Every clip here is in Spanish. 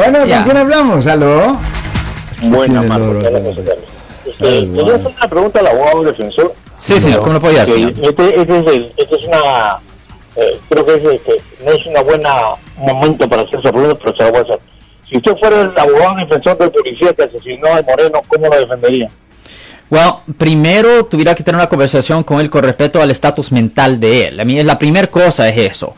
Bueno, ¿con Ya. quién hablamos? ¿Aló? Buena, Tiene Marco. Quería hacer una pregunta al abogado defensor. Sí, señor, ¿cómo lo Que señor? Este, este es el- este es una. eh, creo que es, este, no es una buena momento para hacer esa pregunta, pero se la voy a hacer. Si usted fuera el abogado defensor del policía que asesinó a Moreno, ¿cómo lo defendería? Well, primero tuviera que tener una conversación con él con respecto al estatus mental de él. A mí la primera cosa es eso.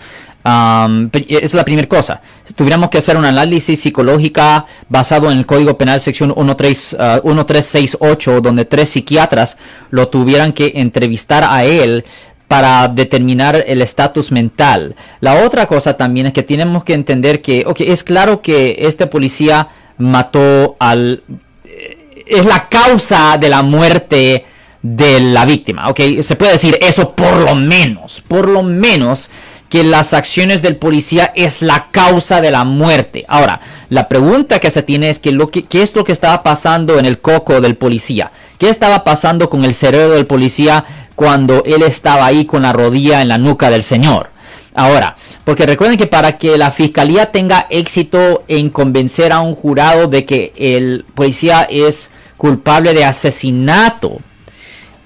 Pri- es la primera cosa. Tuviéramos que hacer un análisis psicológica basado en el Código Penal sección 13, ah, 1368, donde tres psiquiatras lo tuvieran que entrevistar a él para determinar el estatus mental. La otra cosa también es que tenemos que entender que, ok, es claro que este policía mató al es la causa de la muerte de la víctima, ¿ok? Se puede decir eso por lo menos, por lo menos que las acciones del policía es la causa de la muerte. Ahora, la pregunta que se tiene es qué es lo que estaba pasando en el coco del policía, qué estaba pasando con el cerebro del policía cuando él estaba ahí con la rodilla en la nuca del señor. Ahora, porque recuerden que para que la fiscalía tenga éxito en convencer a un jurado de que el policía es culpable de asesinato,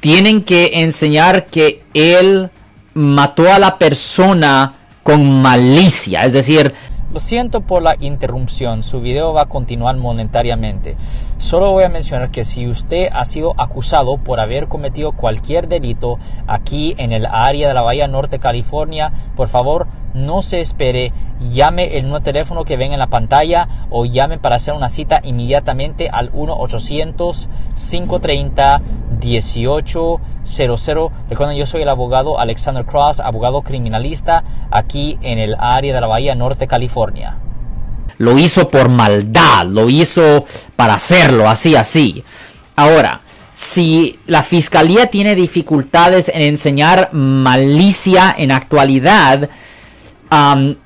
tienen que enseñar que él mató a la persona con malicia, es decir, Lo siento por la interrupción, su video va a continuar monetariamente. Solo voy a mencionar que si usted ha sido acusado por haber cometido cualquier delito aquí en el área de la Bahía Norte, California, por favor no se espere, llame el nuevo teléfono que ven en la pantalla o llame para hacer una cita inmediatamente al 1-800-530-1800. Recuerden, yo soy el abogado Alexander Cross, abogado criminalista aquí en el área de la Bahía Norte, California. lo hizo por maldad, lo hizo para hacerlo, así, así. Ahora, si la fiscalía tiene dificultades en enseñar malicia en actualidad,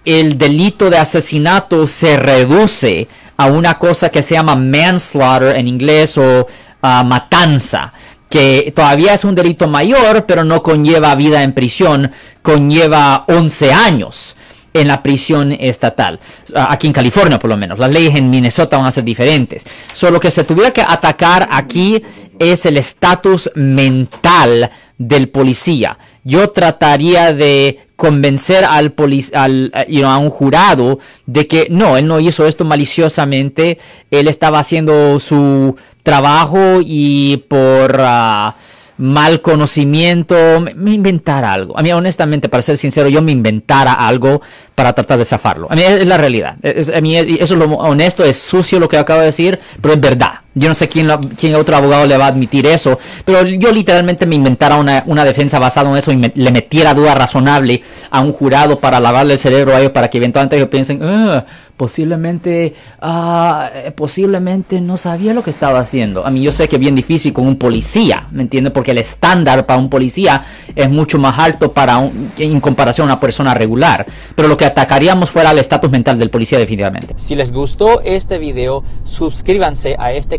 el delito de asesinato se reduce a una cosa que se llama manslaughter en inglés o ah, matanza que todavía es un delito mayor, pero no conlleva vida en prisión, conlleva 11 años en la prisión estatal, aquí en California por lo menos. Las leyes en Minnesota van a ser diferentes. Solo lo que se tuviera que atacar aquí es el estatus mental del policía. Yo trataría de convencer al, al eh, a un jurado de que no, él no hizo esto maliciosamente, él estaba haciendo su trabajo y por ah, mal conocimiento me, inventara algo. A mí honestamente, para ser sincero, yo me inventara algo para tratar de zafarlo. A mí es, la realidad. Es- a mí es- eso es lo honesto, es sucio lo que acabo de decir, pero es verdad. Yo no sé quién, lo- quién otro abogado le va a admitir eso, pero yo literalmente me inventara una, una defensa basada en eso y le metiera duda razonable a un jurado para lavarle el cerebro a ellos para que eventualmente ellos piensen, "Ah, posiblemente, ah, eh, posiblemente no sabía lo que estaba haciendo. A mí yo sé que es bien difícil con un policía, ¿me entiendes? Porque el estándar para un policía es mucho más alto para un- en comparación a una persona regular. Pero lo que atacaríamos fuera el estatus mental del policía definitivamente. Si les gustó este video, suscríbanse a este